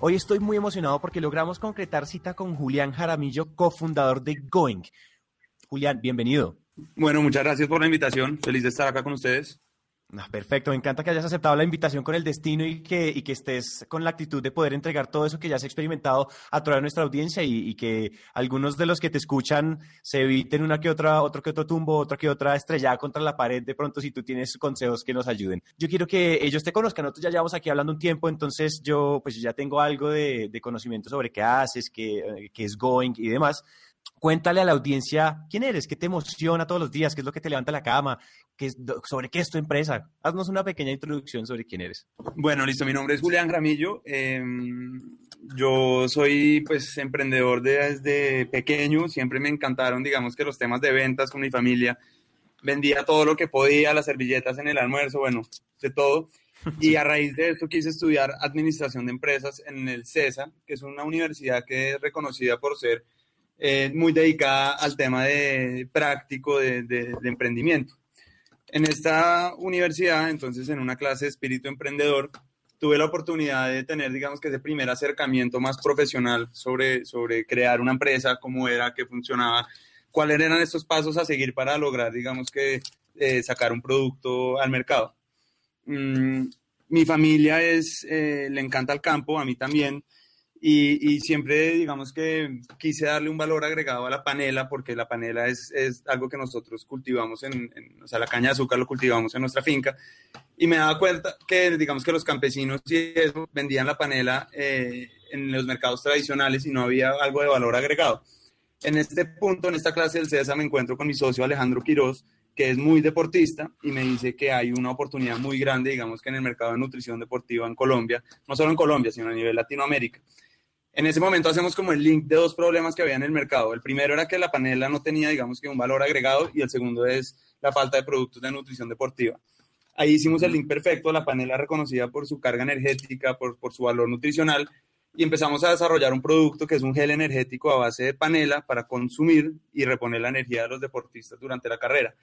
Hoy estoy muy emocionado porque logramos concretar cita con Julián Jaramillo, cofundador de Going. Julián, bienvenido. Bueno, muchas gracias por la invitación. Feliz de estar acá con ustedes. Perfecto, me encanta que hayas aceptado la invitación con el destino y que, y que estés con la actitud de poder entregar todo eso que ya has experimentado a toda nuestra audiencia y, y, que algunos de los que te escuchan se eviten una que otra, otro que otro tumbo, otra que otra estrellada contra la pared. De pronto si tú tienes consejos que nos ayuden. Yo quiero que ellos te conozcan, nosotros ya llevamos aquí hablando un tiempo, entonces yo pues ya tengo algo de, de conocimiento sobre qué haces, qué, qué es Going y demás cuéntale a la audiencia quién eres, qué te emociona todos los días, qué es lo que te levanta la cama, qué sobre qué es tu empresa. Haznos una pequeña introducción sobre quién eres. Bueno, listo, mi nombre es Julián Gramillo. Eh, yo soy pues emprendedor desde pequeño, siempre me encantaron, digamos que los temas de ventas con mi familia. Vendía todo lo que podía, las servilletas en el almuerzo, bueno, de todo. Y a raíz de esto quise estudiar administración de empresas en el CESA, que es una universidad que es reconocida por ser eh, muy dedicada al tema de práctico de, emprendimiento. En esta universidad, entonces, en una clase de espíritu emprendedor, tuve la oportunidad de tener, digamos que ese primer acercamiento más profesional sobre, sobre crear una empresa, cómo era, qué funcionaba, cuáles eran estos pasos a seguir para lograr, digamos que, eh, sacar un producto al mercado. Mm, mi familia es, eh, le encanta el campo, a mí también. Y, y, siempre, digamos que quise darle un valor agregado a la panela, porque la panela es, es algo que nosotros cultivamos, en, en, o sea, la caña de azúcar lo cultivamos en nuestra finca. Y me daba cuenta que, digamos que los campesinos y eso vendían la panela eh, en los mercados tradicionales y no había algo de valor agregado. En este punto, en esta clase del CESA, me encuentro con mi socio Alejandro Quiroz, que es muy deportista y me dice que hay una oportunidad muy grande, digamos que en el mercado de nutrición deportiva en Colombia, no solo en Colombia, sino a nivel Latinoamérica. En ese momento hacemos como el link de dos problemas que había en el mercado. El primero era que la panela no tenía, digamos que un valor agregado y el segundo es la falta de productos de nutrición deportiva. Ahí hicimos el link perfecto, la panela reconocida por su carga energética, por, por su valor nutricional y empezamos a desarrollar un producto que es un gel energético a base de panela para consumir y reponer la energía de los deportistas durante la carrera.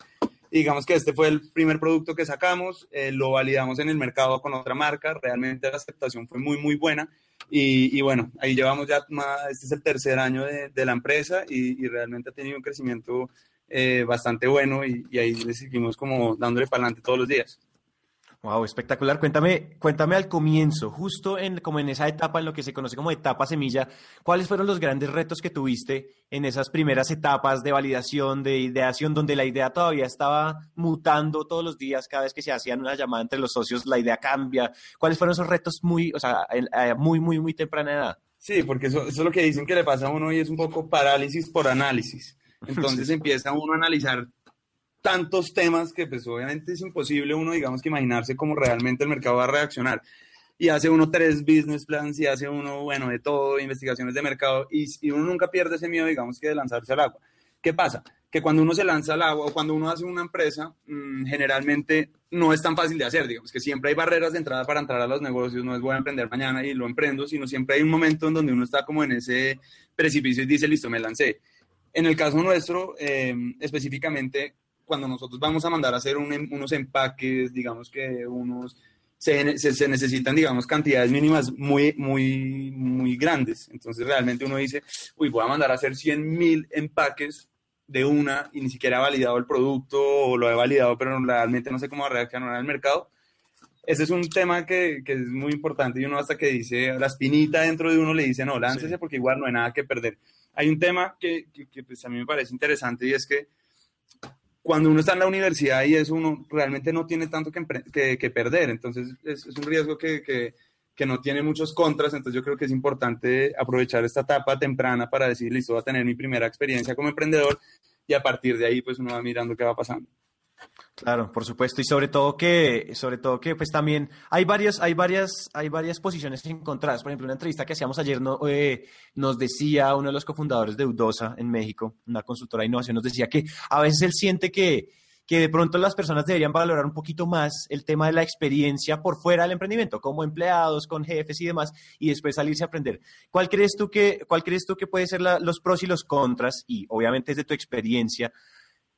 Digamos que este fue el primer producto que sacamos, eh, lo validamos en el mercado con otra marca, realmente la aceptación fue muy, muy buena y, bueno, ahí llevamos ya, más, este es el tercer año de, la empresa y, realmente ha tenido un crecimiento eh, bastante bueno y, y, ahí le seguimos como dándole para adelante todos los días. Wow, espectacular. Cuéntame, cuéntame al comienzo, justo en, como en esa etapa, en lo que se conoce como etapa semilla, ¿cuáles fueron los grandes retos que tuviste en esas primeras etapas de validación, de ideación, donde la idea todavía estaba mutando todos los días, cada vez que se hacían una llamada entre los socios, la idea cambia? ¿Cuáles fueron esos retos muy, o sea, a muy, muy, muy temprana edad? Sí, porque eso, eso es lo que dicen que le pasa a uno y es un poco parálisis por análisis. Entonces empieza uno a analizar tantos temas que pues obviamente es imposible uno, digamos, que imaginarse cómo realmente el mercado va a reaccionar. Y hace uno tres business plans y hace uno, bueno, de todo, investigaciones de mercado y, y uno nunca pierde ese miedo, digamos, que de lanzarse al agua. ¿Qué pasa? Que cuando uno se lanza al agua o cuando uno hace una empresa, mmm, generalmente no es tan fácil de hacer, digamos, que siempre hay barreras de entrada para entrar a los negocios, no es voy a emprender mañana y lo emprendo, sino siempre hay un momento en donde uno está como en ese precipicio y dice, listo, me lancé. En el caso nuestro, eh, específicamente, cuando nosotros vamos a mandar a hacer un, unos empaques, digamos que unos, se, se, se, necesitan, digamos, cantidades mínimas muy, muy, muy grandes. Entonces realmente uno dice, uy, voy a mandar a hacer 100 mil empaques de una y ni siquiera he validado el producto o lo he validado, pero realmente no sé cómo va a reaccionar al mercado. Ese es un tema que, que, es muy importante y uno hasta que dice, la espinita dentro de uno le dice, no, láncese sí. porque igual no hay nada que perder. Hay un tema que, que, que pues a mí me parece interesante y es que cuando uno está en la universidad y eso uno realmente no tiene tanto que, que, que perder, entonces es, es un riesgo que, que, no tiene muchos contras, entonces yo creo que es importante aprovechar esta etapa temprana para decir, listo, voy a tener mi primera experiencia como emprendedor y a partir de ahí pues uno va mirando qué va pasando. Claro, por supuesto, y sobre todo que, sobre todo que, pues también hay varias, hay varias, hay varias posiciones encontradas. Por ejemplo, una entrevista que hacíamos ayer no, eh, nos decía uno de los cofundadores de Udosa en México, una consultora de innovación, nos decía que a veces él siente que, que de pronto las personas deberían valorar un poquito más el tema de la experiencia por fuera del emprendimiento, como empleados, con jefes y demás, y después salirse a aprender. ¿Cuál crees tú que, cuál crees tú que puede ser los pros y los contras? Y obviamente es de tu experiencia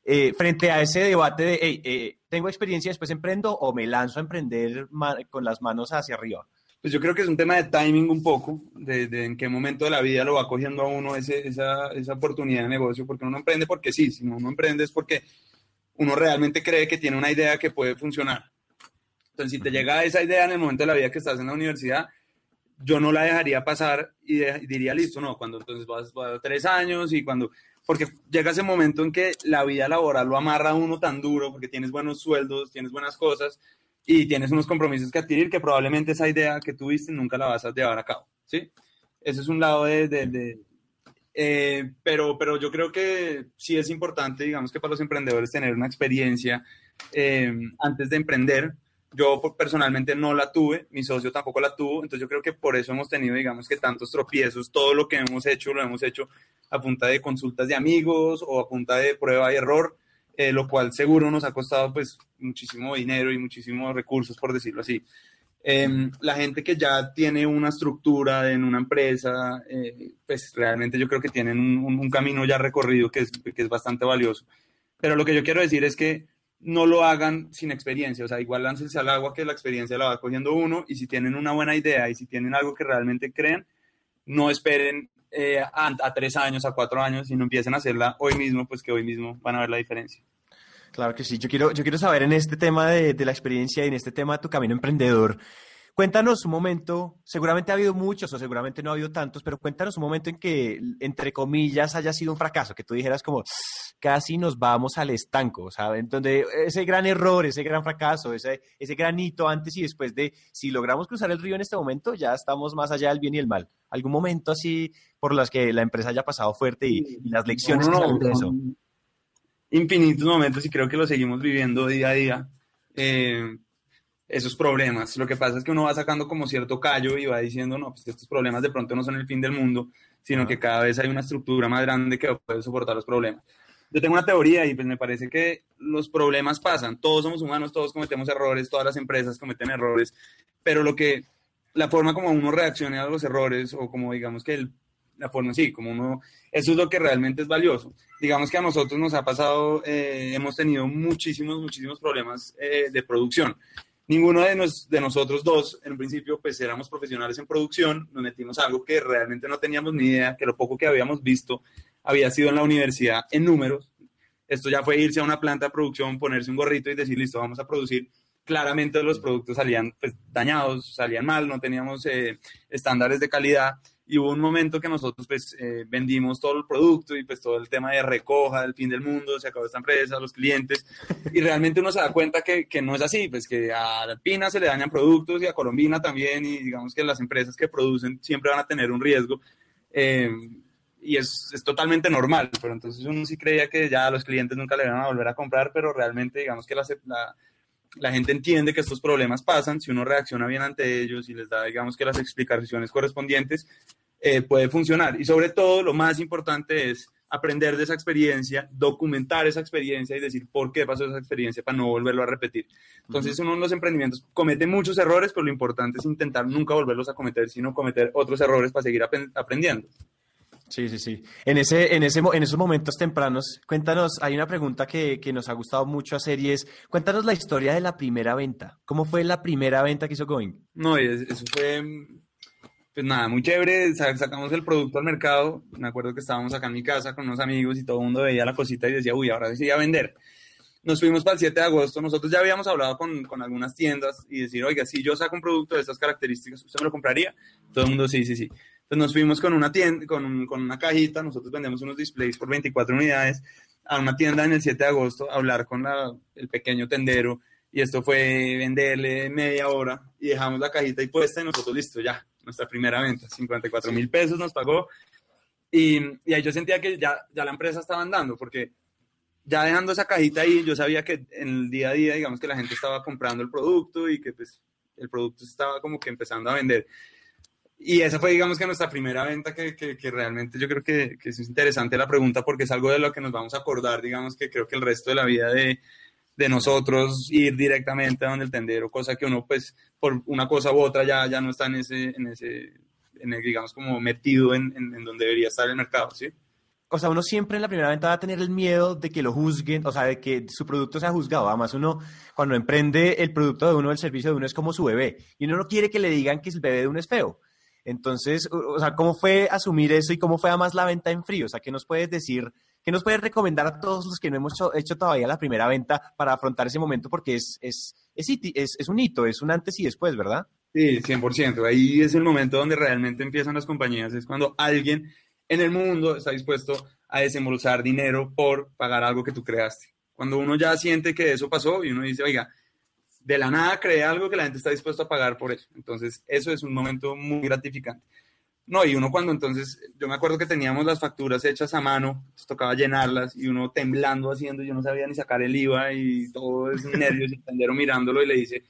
eh, frente a ese debate de, eh, ¿tengo experiencia, después emprendo o me lanzo a emprender con las manos hacia arriba? Pues yo creo que es un tema de timing un poco, de, en qué momento de la vida lo va cogiendo a uno esa, esa oportunidad de negocio, porque uno emprende porque sí, si uno emprende es porque uno realmente cree que tiene una idea que puede funcionar. Entonces, si te llega esa idea en el momento de la vida que estás en la universidad, yo no la dejaría pasar y, diría, listo, no, cuando entonces vas, a tres años y cuando porque llega ese momento en que la vida laboral lo amarra a uno tan duro, porque tienes buenos sueldos, tienes buenas cosas y tienes unos compromisos que adquirir que probablemente esa idea que tuviste nunca la vas a llevar a cabo, ¿sí? Ese es un lado de... de, eh, pero, pero yo creo que sí es importante, digamos que para los emprendedores tener una experiencia eh, antes de emprender, yo personalmente no la tuve, mi socio tampoco la tuvo, entonces yo creo que por eso hemos tenido, digamos que tantos tropiezos, todo lo que hemos hecho lo hemos hecho a punta de consultas de amigos o a punta de prueba y error, eh, lo cual seguro nos ha costado pues muchísimo dinero y muchísimos recursos, por decirlo así. Em, la gente que ya tiene una estructura en una empresa, eh, pues realmente yo creo que tienen un, un, camino ya recorrido que es, que es bastante valioso. Pero lo que yo quiero decir es que no lo hagan sin experiencia, o sea, igual láncense al agua que la experiencia la va cogiendo uno y si tienen una buena idea y si tienen algo que realmente creen, no esperen eh, a, tres años, a cuatro años, sino empiecen a hacerla hoy mismo, pues que hoy mismo van a ver la diferencia. Claro que sí, yo quiero, yo quiero saber en este tema de, de la experiencia y en este tema de tu camino emprendedor, Cuéntanos un momento, seguramente ha habido muchos o seguramente no ha habido tantos, pero cuéntanos un momento en que, entre comillas, haya sido un fracaso, que tú dijeras como, casi nos vamos al estanco, ¿saben? Donde ese gran error, ese gran fracaso, ese, ese gran hito antes y después de, si logramos cruzar el río en este momento, ya estamos más allá del bien y el mal. ¿Algún momento así por las que la empresa haya pasado fuerte y, las lecciones que salen de eso? Infinitos momentos y creo que lo seguimos viviendo día a día. Eh, esos problemas. Lo que pasa es que uno va sacando como cierto callo y va diciendo, no, pues estos problemas de pronto no son el fin del mundo, sino que cada vez hay una estructura más grande que puede soportar los problemas. Yo tengo una teoría y pues me parece que los problemas pasan, todos somos humanos, todos cometemos errores, todas las empresas cometen errores, pero lo que, la forma como uno reacciona a los errores o como digamos que el, la forma, sí, como uno, eso es lo que realmente es valioso. Digamos que a nosotros nos ha pasado, eh, hemos tenido muchísimos, muchísimos problemas eh, de producción Ninguno de, de nosotros dos, en un principio, pues éramos profesionales en producción, nos metimos algo que realmente no teníamos ni idea, que lo poco que habíamos visto había sido en la universidad en números. Esto ya fue irse a una planta de producción, ponerse un gorrito y decir, listo, vamos a producir. Claramente los productos salían pues, dañados, salían mal, no teníamos eh, estándares de calidad y hubo un momento que nosotros pues eh, vendimos todo el producto y pues todo el tema de recoja del fin del mundo, se acabó esta empresa, los clientes y realmente uno se da cuenta que, que no es así, pues que a Alpina se le dañan productos y a Colombina también y digamos que las empresas que producen siempre van a tener un riesgo eh, y es, es, totalmente normal, pero entonces uno sí creía que ya los clientes nunca le iban a volver a comprar, pero realmente digamos que la, la la gente entiende que estos problemas pasan, si uno reacciona bien ante ellos y les da, digamos que las explicaciones correspondientes, eh, puede funcionar. Y sobre todo, lo más importante es aprender de esa experiencia, documentar esa experiencia y decir por qué pasó esa experiencia para no volverlo a repetir. Entonces, uno de los emprendimientos comete muchos errores, pero lo importante es intentar nunca volverlos a cometer, sino cometer otros errores para seguir aprendiendo. Sí, sí, sí. En, ese, en, ese, en esos momentos tempranos, cuéntanos, hay una pregunta que, que, nos ha gustado mucho hacer y es, cuéntanos la historia de la primera venta. ¿Cómo fue la primera venta que hizo Going? No, eso fue, pues nada, muy chévere. Sacamos el producto al mercado. Me acuerdo que estábamos acá en mi casa con unos amigos y todo el mundo veía la cosita y decía, uy, ahora sí a vender. Nos fuimos para el 7 de agosto. Nosotros ya habíamos hablado con, con algunas tiendas y decir, oiga, si yo saco un producto de estas características, ¿usted me lo compraría? Todo el mundo, sí, sí, sí. Entonces nos fuimos con una tienda, con, con, una cajita, nosotros vendemos unos displays por 24 unidades, a una tienda en el 7 de agosto a hablar con la, el pequeño tendero y esto fue venderle media hora y dejamos la cajita ahí puesta y nosotros listo, ya, nuestra primera venta, 54 mil pesos nos pagó y, y, ahí yo sentía que ya, ya la empresa estaba andando porque ya dejando esa cajita ahí, yo sabía que en el día a día, digamos que la gente estaba comprando el producto y que pues el producto estaba como que empezando a vender. Y esa fue, digamos que nuestra primera venta que, que, realmente yo creo que, que, es interesante la pregunta porque es algo de lo que nos vamos a acordar, digamos que creo que el resto de la vida de, de nosotros ir directamente a donde el tendero, cosa que uno pues por una cosa u otra ya, ya no está en ese, en ese en el, digamos como metido en, en, en donde debería estar el mercado, ¿sí? o sea, uno siempre en la primera venta va a tener el miedo de que lo juzguen, o sea, de que su producto sea juzgado. Además, uno, cuando emprende el producto de uno, el servicio de uno es como su bebé. Y uno no quiere que le digan que el bebé de uno es feo. Entonces, o sea, ¿cómo fue asumir eso y cómo fue además la venta en frío? O sea, ¿qué nos puedes decir? ¿Qué nos puedes recomendar a todos los que no hemos hecho, todavía la primera venta para afrontar ese momento? Porque es, es, es, es un hito, es un antes y después, ¿verdad? Sí, 100%. Ahí es el momento donde realmente empiezan las compañías. Es cuando alguien en el mundo está dispuesto a desembolsar dinero por pagar algo que tú creaste. Cuando uno ya siente que eso pasó y uno dice, oiga, de la nada cree algo que la gente está dispuesta a pagar por eso. Entonces, eso es un momento muy gratificante. No, y uno cuando entonces, yo me acuerdo que teníamos las facturas hechas a mano, tocaba llenarlas y uno temblando haciendo, yo no sabía ni sacar el IVA y todo es nervios y tendero mirándolo y le dice,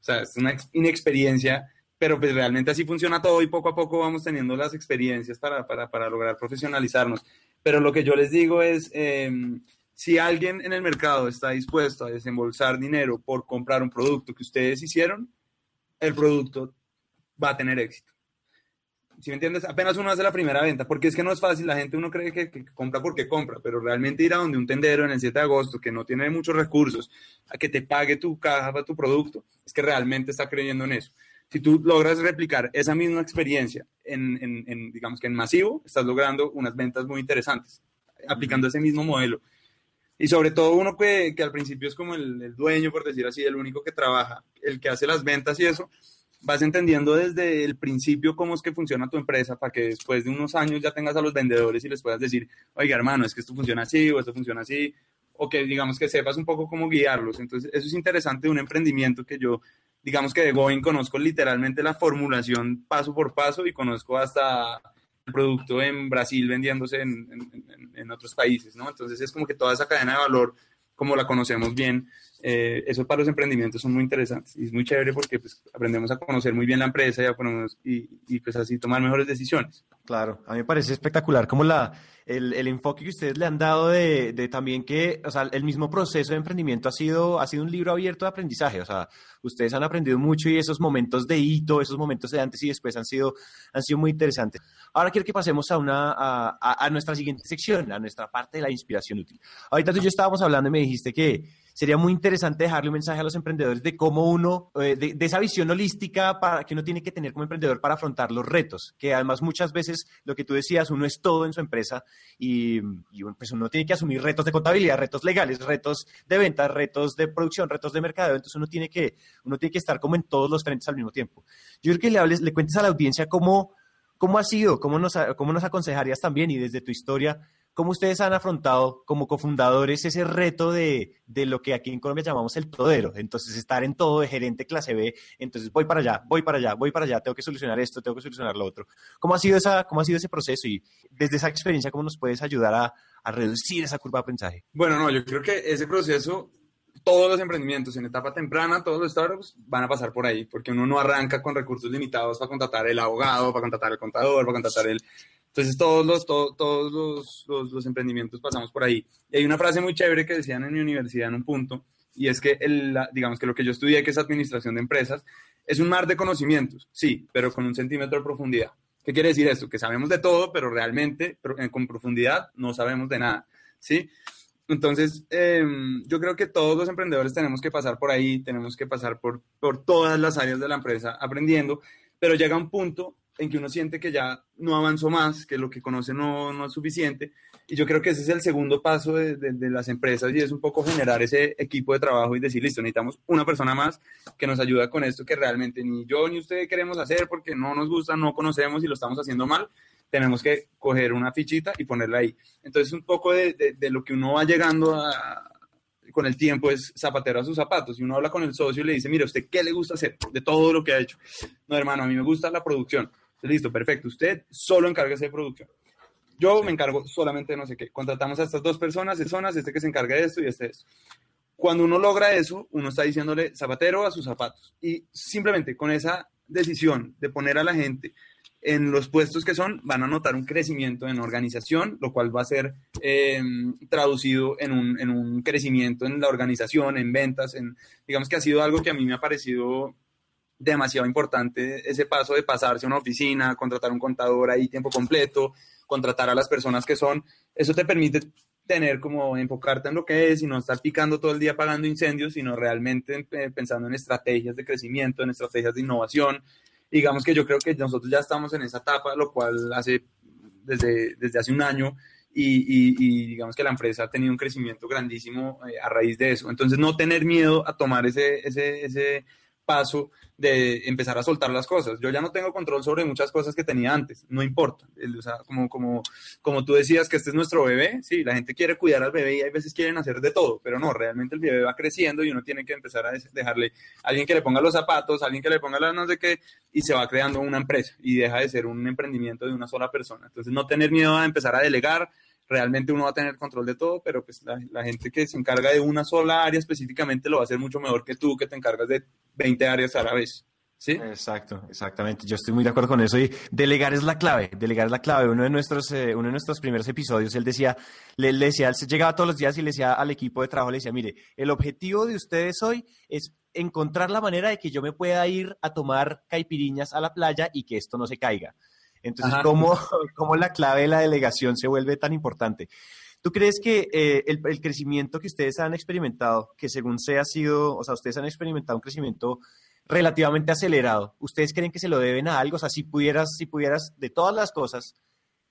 o sea, es una inexperiencia pero pues realmente así funciona todo y poco a poco vamos teniendo las experiencias para, para, para lograr profesionalizarnos. Pero lo que yo les digo es, em, si alguien en el mercado está dispuesto a desembolsar dinero por comprar un producto que ustedes hicieron, el producto va a tener éxito. Si me entiendes, apenas uno hace la primera venta, porque es que no es fácil, la gente uno cree que, que, compra porque compra, pero realmente ir a donde un tendero en el 7 de agosto que no tiene muchos recursos, a que te pague tu caja para tu producto, es que realmente está creyendo en eso si tú logras replicar esa misma experiencia en, digamos que en masivo, estás logrando unas ventas muy interesantes, aplicando ese mismo modelo. Y sobre todo uno que, que al principio es como el, dueño, por decir así, el único que trabaja, el que hace las ventas y eso, vas entendiendo desde el principio cómo es que funciona tu empresa para que después de unos años ya tengas a los vendedores y les puedas decir, oiga hermano, es que esto funciona así o esto funciona así, o que digamos que sepas un poco cómo guiarlos. Entonces, eso es interesante de un emprendimiento que yo digamos que de Going conozco literalmente la formulación paso por paso y conozco hasta el producto en Brasil vendiéndose en, otros países, ¿no? Entonces es como que toda esa cadena de valor, como la conocemos bien, eh, eso para los emprendimientos son muy interesantes y es muy chévere porque pues, aprendemos a conocer muy bien la empresa y, y, y pues así tomar mejores decisiones. Claro, a mí me parece espectacular como la, el, el, enfoque que ustedes le han dado de, de, también que, o sea, el mismo proceso de emprendimiento ha sido, ha sido un libro abierto de aprendizaje, o sea, ustedes han aprendido mucho y esos momentos de hito, esos momentos de antes y después han sido, han sido muy interesantes. Ahora quiero que pasemos a, una, a, a, a nuestra siguiente sección, a nuestra parte de la inspiración útil. Ahorita tú y yo estábamos hablando y me dijiste que sería muy interesante dejarle un mensaje a los emprendedores de cómo uno, eh, de, esa visión holística para, que uno tiene que tener como emprendedor para afrontar los retos, que además muchas veces lo que tú decías, uno es todo en su empresa y, y pues uno tiene que asumir retos de contabilidad, retos legales, retos de ventas, retos de producción, retos de mercado, entonces uno tiene que, uno tiene que estar como en todos los frentes al mismo tiempo. Yo creo que le hables, le cuentes a la audiencia cómo, cómo ha sido, cómo nos, cómo nos aconsejarías también y desde tu historia, ¿Cómo ustedes han afrontado como cofundadores ese reto de, de, lo que aquí en Colombia llamamos el todero? Entonces, estar en todo de gerente clase B, entonces voy para allá, voy para allá, voy para allá, tengo que solucionar esto, tengo que solucionar lo otro. ¿Cómo ha sido, esa, cómo ha sido ese proceso? Y desde esa experiencia, ¿cómo nos puedes ayudar a, a reducir esa curva de aprendizaje? Bueno, no, yo creo que ese proceso todos los emprendimientos en etapa temprana, todos los startups van a pasar por ahí, porque uno no arranca con recursos limitados para contratar el abogado, para contratar el contador, para contratar el, entonces todos los, todos los, los, emprendimientos pasamos por ahí. Y hay una frase muy chévere que decían en mi universidad en un punto, y es que, el, digamos que lo que yo estudié, que es administración de empresas, es un mar de conocimientos, sí, pero con un centímetro de profundidad. ¿Qué quiere decir esto? Que sabemos de todo, pero realmente eh, con profundidad no sabemos de nada, ¿sí? Entonces, em, yo creo que todos los emprendedores tenemos que pasar por ahí, tenemos que pasar por, por todas las áreas de la empresa aprendiendo, pero llega un punto en que uno siente que ya no avanzó más, que lo que conoce no, no es suficiente. Y yo creo que ese es el segundo paso de, de, las empresas y es un poco generar ese equipo de trabajo y decir, listo, necesitamos una persona más que nos ayuda con esto que realmente ni yo ni usted queremos hacer porque no nos gusta, no conocemos y lo estamos haciendo mal. Tenemos que coger una fichita y ponerla ahí. Entonces, un poco de, de lo que uno va llegando con el tiempo es zapatero a sus zapatos. Y uno habla con el socio y le dice, mira, ¿usted qué le gusta hacer de todo lo que ha hecho? No, hermano, a mí me gusta la producción. Listo, perfecto. Usted solo encárguese de producción. Yo me encargo solamente de no sé qué. Contratamos a estas dos personas, personas, este que se encarga de esto y este de esto. Cuando uno logra eso, uno está diciéndole zapatero a sus zapatos. Y simplemente con esa decisión de poner a la gente en los puestos que son, van a notar un crecimiento en organización, lo cual va a ser em, traducido en un, en un, crecimiento en la organización, en ventas, en, digamos que ha sido algo que a mí me ha parecido demasiado importante, ese paso de pasarse a una oficina, contratar un contador ahí tiempo completo, contratar a las personas que son, eso te permite tener como enfocarte en lo que es y no estar picando todo el día pagando incendios, sino realmente eh, pensando en estrategias de crecimiento, en estrategias de innovación, digamos que yo creo que nosotros ya estamos en esa etapa, lo cual hace desde, desde hace un año y, y, digamos que la empresa ha tenido un crecimiento grandísimo eh, a raíz de eso. Entonces, no tener miedo a tomar ese, ese, ese paso de empezar a soltar las cosas. Yo ya no tengo control sobre muchas cosas que tenía antes, no importa. Como, como, como tú decías que este es nuestro bebé, sí, la gente quiere cuidar al bebé y hay veces quieren hacer de todo, pero no, realmente el bebé va creciendo y uno tiene que empezar a dejarle a alguien que le ponga los zapatos, a alguien que le ponga las no sé qué, y se va creando una empresa y deja de ser un emprendimiento de una sola persona. Entonces, no tener miedo a empezar a delegar, realmente uno va a tener control de todo, pero pues la, gente que se encarga de una sola área específicamente lo va a hacer mucho mejor que tú que te encargas de 20 áreas a la vez. ¿Sí? Exacto, exactamente. Yo estoy muy de acuerdo con eso y delegar es la clave, delegar es la clave. Uno de nuestros, eh, uno de nuestros primeros episodios, él decía, le, decía, él llegaba todos los días y le decía al equipo de trabajo, le decía, mire, el objetivo de ustedes hoy es encontrar la manera de que yo me pueda ir a tomar caipiriñas a la playa y que esto no se caiga. Entonces, ¿cómo, ¿cómo, la clave de la delegación se vuelve tan importante? ¿Tú crees que eh, el, el, crecimiento que ustedes han experimentado, que según se ha sido, o sea, ustedes han experimentado un crecimiento relativamente acelerado, ¿ustedes creen que se lo deben a algo? O sea, si pudieras, si pudieras de todas las cosas,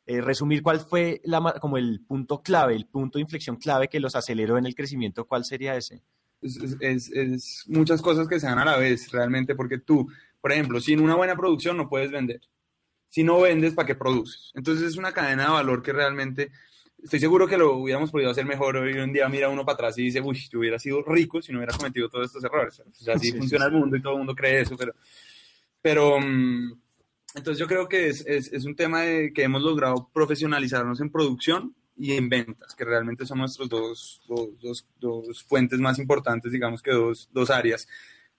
eh, resumir cuál fue la, como el punto clave, el punto de inflexión clave que los aceleró en el crecimiento, ¿cuál sería ese? Es, es, es muchas cosas que se dan a la vez, realmente, porque tú, por ejemplo, sin una buena producción no puedes vender si no vendes, ¿para qué produces? Entonces es una cadena de valor que realmente estoy seguro que lo hubiéramos podido hacer mejor. Hoy un día mira uno para atrás y dice, uy, yo hubiera sido rico si no hubiera cometido todos estos errores. O sea, así funciona el mundo y todo el mundo cree eso, pero, pero mm, entonces yo creo que es, es, es, un tema de que hemos logrado profesionalizarnos en producción y en ventas, que realmente son nuestros dos, dos, dos, dos fuentes más importantes, digamos que dos, dos áreas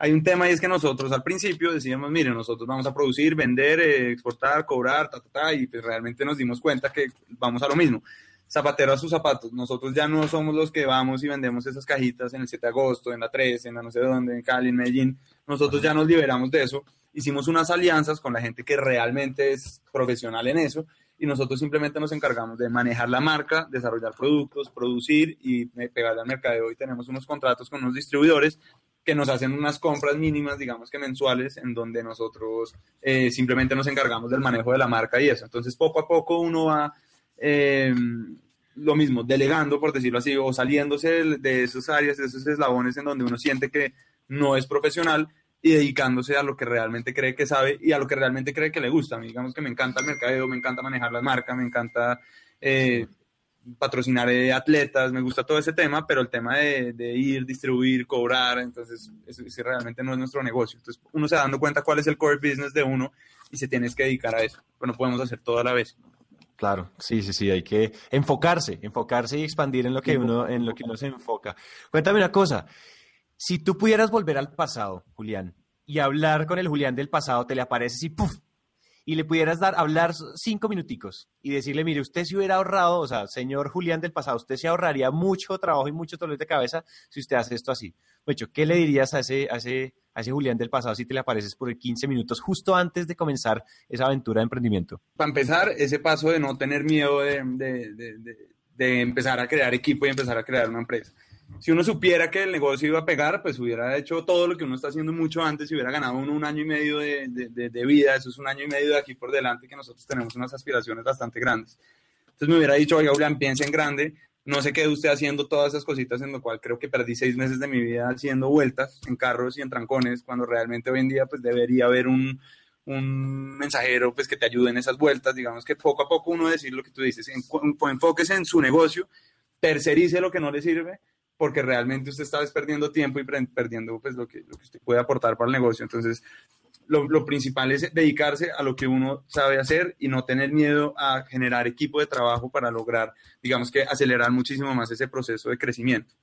hay un tema y es que nosotros al principio decíamos, mire, nosotros vamos a producir, vender, eh, exportar, cobrar, ta, y pues realmente nos dimos cuenta que vamos a lo mismo. Zapatero a sus zapatos. Nosotros ya no somos los que vamos y vendemos esas cajitas en el 7 de agosto, en la 3, en la no sé dónde, en Cali, en Medellín. Nosotros ya nos liberamos de eso. Hicimos unas alianzas con la gente que realmente es profesional en eso y nosotros simplemente nos encargamos de manejar la marca, desarrollar productos, producir y pegarle al mercadeo. Y tenemos unos contratos con unos distribuidores que nos hacen unas compras mínimas, digamos que mensuales, en donde nosotros eh, simplemente nos encargamos del manejo de la marca y eso. Entonces, poco a poco uno va, eh, lo mismo, delegando, por decirlo así, o saliéndose de, esas áreas, de esos eslabones en donde uno siente que no es profesional y dedicándose a lo que realmente cree que sabe y a lo que realmente cree que le gusta. digamos que me encanta el mercadeo, me encanta manejar la marca, me encanta... Eh, patrocinar atletas, me gusta todo ese tema, pero el tema de, ir, distribuir, cobrar, entonces ese, realmente no es nuestro negocio. Entonces uno se da dando cuenta cuál es el core business de uno y se tienes que dedicar a eso, pero no podemos hacer todo a la vez. Claro, sí, sí, sí, hay que enfocarse, enfocarse y expandir en lo que uno, en lo que uno se enfoca. Cuéntame una cosa, si tú pudieras volver al pasado, Julián, y hablar con el Julián del pasado, te le apareces y ¡puf! Y le pudieras dar, hablar cinco minuticos y decirle, mire, usted se hubiera ahorrado, o sea, señor Julián del pasado, usted se ahorraría mucho trabajo y mucho dolor de cabeza si usted hace esto así. Bueno, ¿qué le dirías a ese, a ese, a ese Julián del pasado si te le apareces por 15 minutos justo antes de comenzar esa aventura de emprendimiento? Para empezar, ese paso de no tener miedo de, de, de empezar a crear equipo y empezar a crear una empresa si uno supiera que el negocio iba a pegar, pues hubiera hecho todo lo que uno está haciendo mucho antes y hubiera ganado uno un año y medio de, de, vida. Eso es un año y medio de aquí por delante que nosotros tenemos unas aspiraciones bastante grandes. Entonces me hubiera dicho, oiga, Julián, piense en grande. No se quede usted haciendo todas esas cositas en lo cual creo que perdí seis meses de mi vida haciendo vueltas en carros y en trancones, cuando realmente hoy en día pues debería haber un, un mensajero pues que te ayude en esas vueltas. Digamos que poco a poco uno decir lo que tú dices, enfóquese en su negocio, tercerice lo que no le sirve porque realmente usted está perdiendo tiempo y perdiendo pues, lo, que, lo que usted puede aportar para el negocio. Entonces, lo, principal es dedicarse a lo que uno sabe hacer y no tener miedo a generar equipo de trabajo para lograr, digamos que acelerar muchísimo más ese proceso de crecimiento.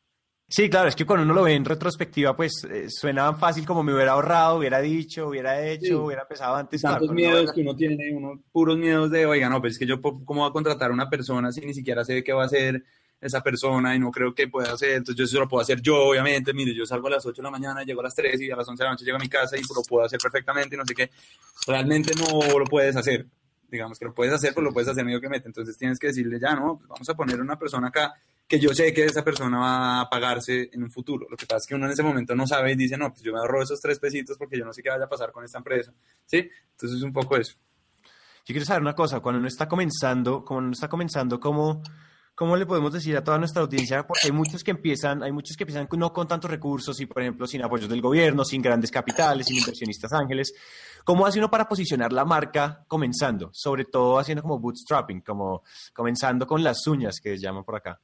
Sí, claro, es que cuando uno lo ve en retrospectiva, pues eh, suena fácil como me hubiera ahorrado, hubiera dicho, hubiera hecho, hubiera pensado antes. Tantos miedos que uno tiene, uno puros miedos de, oiga, no, pero es que yo, ¿cómo voy a contratar a una persona si ni siquiera sé qué va a hacer? Esa persona y no creo que pueda hacer, entonces yo eso lo puedo hacer yo, obviamente, mire, yo salgo a las 8 de la mañana, llego a las 3 y a las 11 de la noche llego a mi casa y lo puedo hacer perfectamente no sé qué, realmente no lo puedes hacer, digamos que lo puedes hacer, pero lo puedes hacer medio que mete, entonces tienes que decirle ya, no, pues vamos a poner una persona acá que yo sé que esa persona va a pagarse en un futuro, lo que pasa es que uno en ese momento no sabe y dice, no, pues yo me ahorro esos tres pesitos porque yo no sé qué vaya a pasar con esta empresa, ¿sí? Entonces es un poco eso. Yo quiero saber una cosa, cuando uno está comenzando, como uno está comenzando, ¿cómo... ¿cómo le podemos decir a toda nuestra audiencia? Porque hay muchos que empiezan, hay muchos que empiezan no con tantos recursos y, por ejemplo, sin apoyos del gobierno, sin grandes capitales, sin inversionistas ángeles. ¿Cómo hace uno para posicionar la marca comenzando? Sobre todo haciendo como bootstrapping, como comenzando con las uñas que llaman por acá.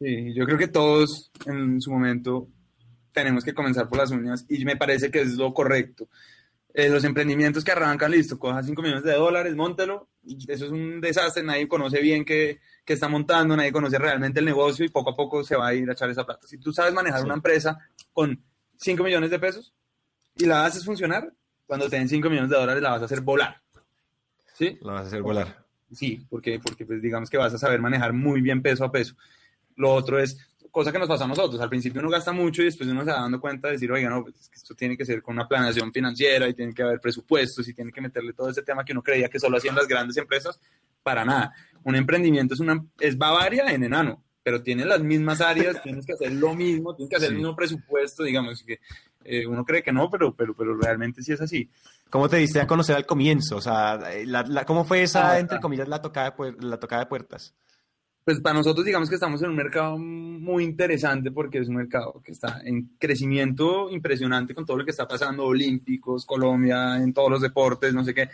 Sí, yo creo que todos en su momento tenemos que comenzar por las uñas y me parece que es lo correcto. Eh, los emprendimientos que arrancan, listo, coja 5 millones de dólares, móntelo. Eso es un desastre, nadie conoce bien qué, qué, está montando, nadie conoce realmente el negocio y poco a poco se va a ir a echar esa plata. Si tú sabes manejar una empresa con 5 millones de pesos y la haces funcionar, cuando te den 5 millones de dólares la vas a hacer volar. ¿Sí? La vas a hacer volar. Sí, porque, porque pues digamos que vas a saber manejar muy bien peso a peso. Lo otro es, cosa que nos pasa a nosotros. Al principio uno gasta mucho y después uno se va dando cuenta de decir, oiga, no, pues esto tiene que ser con una planeación financiera y tiene que haber presupuestos y tiene que meterle todo ese tema que uno creía que solo hacían las grandes empresas. Para nada. Un emprendimiento es, una, es Bavaria en enano, pero tiene las mismas áreas, tienes que hacer lo mismo, tienes que hacer el mismo presupuesto, digamos que eh, uno cree que no, pero, pero, pero realmente sí es así. ¿Cómo te diste a conocer al comienzo? O sea, la, ¿cómo fue esa, entre comillas, la tocada, la tocada de puertas? pues para nosotros digamos que estamos en un mercado muy interesante porque es un mercado que está en crecimiento impresionante con todo lo que está pasando, olímpicos, Colombia, en todos los deportes, no sé qué.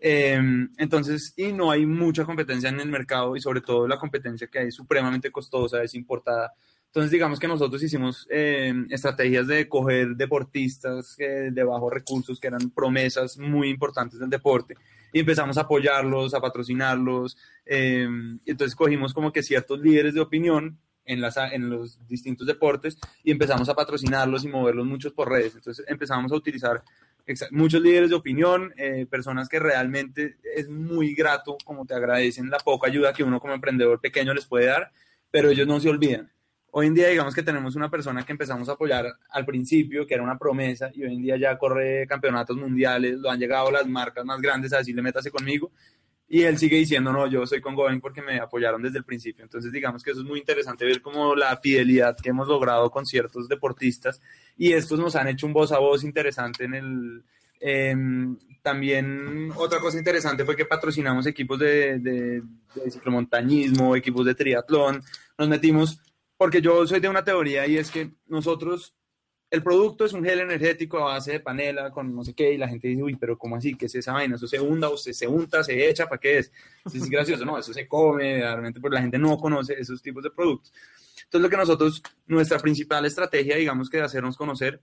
Em, entonces, y no hay mucha competencia en el mercado y sobre todo la competencia que hay es supremamente costosa, es importada. Entonces, digamos que nosotros hicimos em, estrategias de coger deportistas de bajos recursos, que eran promesas muy importantes del deporte, y empezamos a apoyarlos, a patrocinarlos. Eh, entonces cogimos como que ciertos líderes de opinión en, las, en los distintos deportes y empezamos a patrocinarlos y moverlos muchos por redes. Entonces empezamos a utilizar muchos líderes de opinión, eh, personas que realmente es muy grato, como te agradecen la poca ayuda que uno como emprendedor pequeño les puede dar, pero ellos no se olvidan. Hoy en día, digamos que tenemos una persona que empezamos a apoyar al principio, que era una promesa, y hoy en día ya corre campeonatos mundiales, lo han llegado las marcas más grandes a decirle métase conmigo, y él sigue diciendo, no, yo soy con Going porque me apoyaron desde el principio. Entonces, digamos que eso es muy interesante ver como la fidelidad que hemos logrado con ciertos deportistas, y estos nos han hecho un voz a voz interesante en el... Em, también otra cosa interesante fue que patrocinamos equipos de, de, de ciclomontañismo, equipos de triatlón, nos metimos porque yo soy de una teoría y es que nosotros, el producto es un gel energético a base de panela con no sé qué, y la gente dice, uy, pero ¿cómo así? ¿Qué es esa vaina? ¿Eso se hunda o se, se unta, se echa? ¿Para qué es? es gracioso, no, eso se come, realmente, porque la gente no conoce esos tipos de productos. Entonces, lo que nosotros, nuestra principal estrategia, digamos que de hacernos conocer,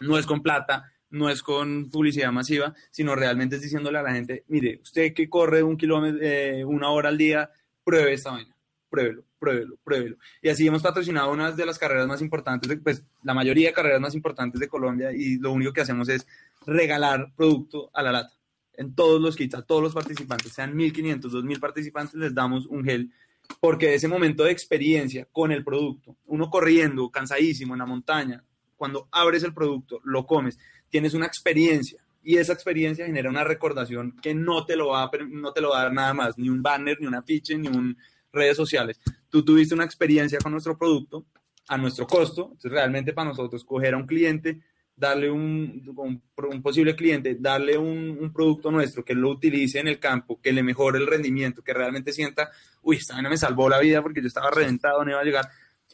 no es con plata, no es con publicidad masiva, sino realmente es diciéndole a la gente, mire, usted que corre un kilómetro, eh, una hora al día, pruebe esta vaina, pruébelo pruébelo, pruébelo. Y así hemos patrocinado una de las carreras más importantes, pues la mayoría de carreras más importantes de Colombia y lo único que hacemos es regalar producto a la lata. En todos los kits, a todos los participantes, sean 1.500, 2.000 participantes, les damos un gel porque ese momento de experiencia con el producto, uno corriendo, cansadísimo en la montaña, cuando abres el producto, lo comes, tienes una experiencia y esa experiencia genera una recordación que no te lo va a, no te lo va a dar nada más, ni un banner, ni un afiche, ni un redes sociales tú tuviste una experiencia con nuestro producto a nuestro costo, entonces realmente para nosotros coger a un cliente, darle un, un, posible cliente, darle un, producto nuestro que lo utilice en el campo, que le mejore el rendimiento, que realmente sienta, uy, esta vaina me salvó la vida porque yo estaba reventado, no iba a llegar.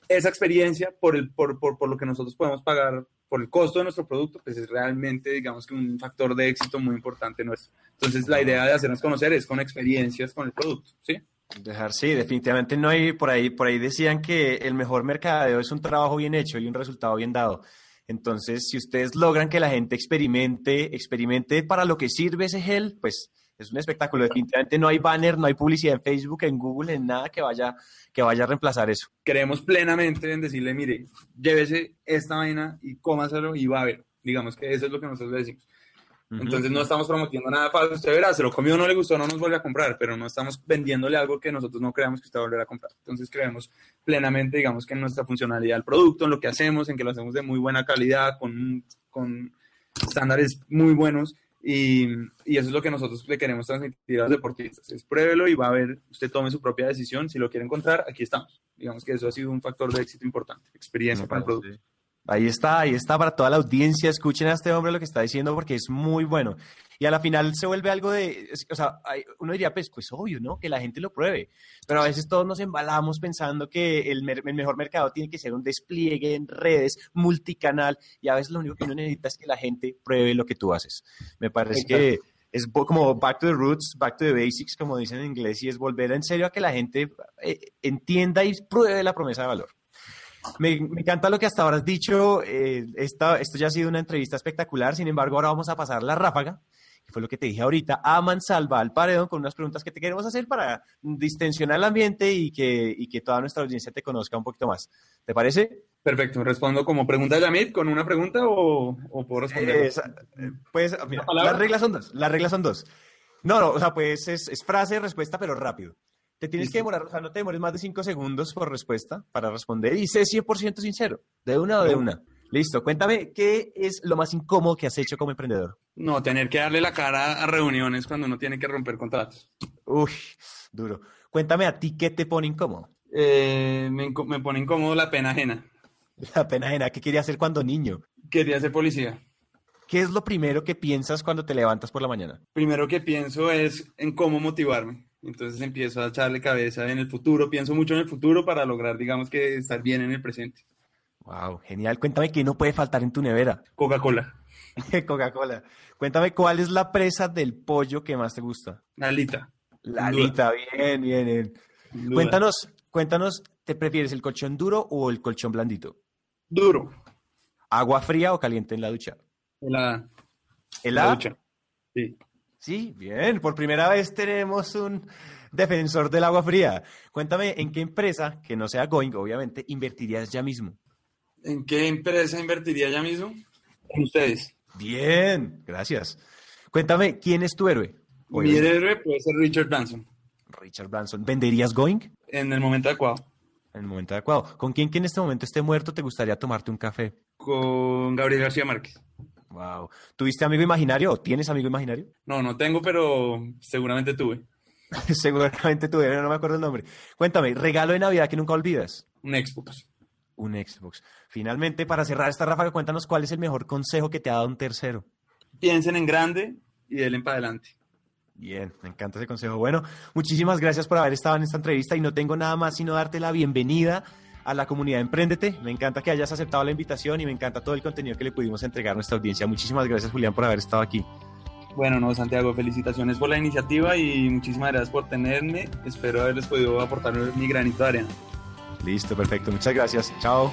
Esa experiencia, por, el, por, por, por lo que nosotros podemos pagar por el costo de nuestro producto, pues es realmente, digamos que un factor de éxito muy importante nuestro. Entonces, la idea de hacernos conocer es con experiencias con el producto, ¿sí? Dejar, sí, definitivamente no hay, por ahí, por ahí decían que el mejor mercadeo es un trabajo bien hecho y un resultado bien dado. Entonces, si ustedes logran que la gente experimente, experimente para lo que sirve ese gel, pues es un espectáculo. Definitivamente no hay banner, no hay publicidad en Facebook, en Google, en nada que vaya, que vaya a reemplazar eso. Creemos plenamente en decirle, mire, llévese esta vaina y cómaselo y va a ver. Digamos que eso es lo que nosotros le decimos. Entonces no estamos promoviendo nada falso. Usted verá, se lo comió, no le gustó, no nos vuelve a comprar, pero no estamos vendiéndole algo que nosotros no creamos que usted va a volver a comprar. Entonces creemos plenamente, digamos, que en nuestra funcionalidad del producto, en lo que hacemos, en que lo hacemos de muy buena calidad, con, con estándares muy buenos. Y, y, eso es lo que nosotros le queremos transmitir a los deportistas. Es pruébelo y va a ver, usted tome su propia decisión. Si lo quiere encontrar, aquí estamos. Digamos que eso ha sido un factor de éxito importante, experiencia para el producto. Ahí está, ahí está para toda la audiencia. Escuchen a este hombre lo que está diciendo porque es muy bueno. Y a la final se vuelve algo de, o sea, uno diría, pues, pues obvio, ¿no? Que la gente lo pruebe. Pero a veces todos nos embalamos pensando que el, mejor mercado tiene que ser un despliegue en redes, multicanal. Y a veces lo único que uno necesita es que la gente pruebe lo que tú haces. Me parece que es como back to the roots, back to the basics, como dicen en inglés, y es volver en serio a que la gente eh, entienda y pruebe la promesa de valor. Me, encanta lo que hasta ahora has dicho. Eh, esto ya ha sido una entrevista espectacular. Sin embargo, ahora vamos a pasar la ráfaga, que fue lo que te dije ahorita, a mansalva al paredón con unas preguntas que te queremos hacer para distensionar el ambiente y que, y que toda nuestra audiencia te conozca un poquito más. ¿Te parece? Perfecto. ¿Respondo como pregunta de Yamit con una pregunta o, o puedo responder? pues, mira, las reglas son dos. Las reglas son dos. No, no, o sea, pues es, es frase, respuesta, pero rápido. Te tienes que demorar, o sea, no te demores más de cinco segundos por respuesta para responder y sé 100% sincero, de una o de una. Listo, cuéntame, ¿qué es lo más incómodo que has hecho como emprendedor? No, tener que darle la cara a reuniones cuando uno tiene que romper contratos. Uy, duro. Cuéntame a ti, ¿qué te pone incómodo? Eh, me, me, pone incómodo la pena ajena. La pena ajena, ¿qué quería hacer cuando niño? Quería ser policía. ¿Qué es lo primero que piensas cuando te levantas por la mañana? Primero que pienso es en cómo motivarme. Entonces empiezo a echarle cabeza en el futuro, pienso mucho en el futuro para lograr, digamos que estar bien en el presente. Wow, genial. Cuéntame qué no puede faltar en tu nevera. Coca-Cola. Coca-Cola. Cuéntame cuál es la presa del pollo que más te gusta. La alita. La alita, bien, bien, bien. Cuéntanos, cuéntanos, ¿te prefieres el colchón duro o el colchón blandito? Duro. ¿Agua fría o caliente en la ducha? Helada. ¿Helada? La ducha. Sí. Sí, bien. Por primera vez tenemos un defensor del agua fría. Cuéntame, ¿en qué empresa, que no sea Going, obviamente, invertirías ya mismo? ¿En qué empresa invertiría ya mismo? En ustedes. Bien, gracias. Cuéntame, ¿quién es tu héroe? Mi héroe puede ser Richard Branson. Richard Branson. ¿Venderías Going? En el momento adecuado. En el momento adecuado. ¿Con quién que en este momento esté muerto te gustaría tomarte un café? Con Gabriel García Márquez. Wow. ¿Tuviste amigo imaginario o tienes amigo imaginario? No, no tengo, pero seguramente tuve. seguramente tuve, no me acuerdo el nombre. Cuéntame, regalo de Navidad que nunca olvidas. Un Xbox. Un Xbox. Finalmente, para cerrar esta ráfaga, cuéntanos cuál es el mejor consejo que te ha dado un tercero. Piensen en grande y denle para adelante. Bien, me encanta ese consejo. Bueno, muchísimas gracias por haber estado en esta entrevista y no tengo nada más sino darte la bienvenida a la comunidad Emprendete. Me encanta que hayas aceptado la invitación y me encanta todo el contenido que le pudimos entregar a nuestra audiencia. Muchísimas gracias, Julián, por haber estado aquí. Bueno, no, Santiago, felicitaciones por la iniciativa y muchísimas gracias por tenerme. Espero haberles podido aportar mi granito de arena. Listo, perfecto. Muchas gracias. Chao.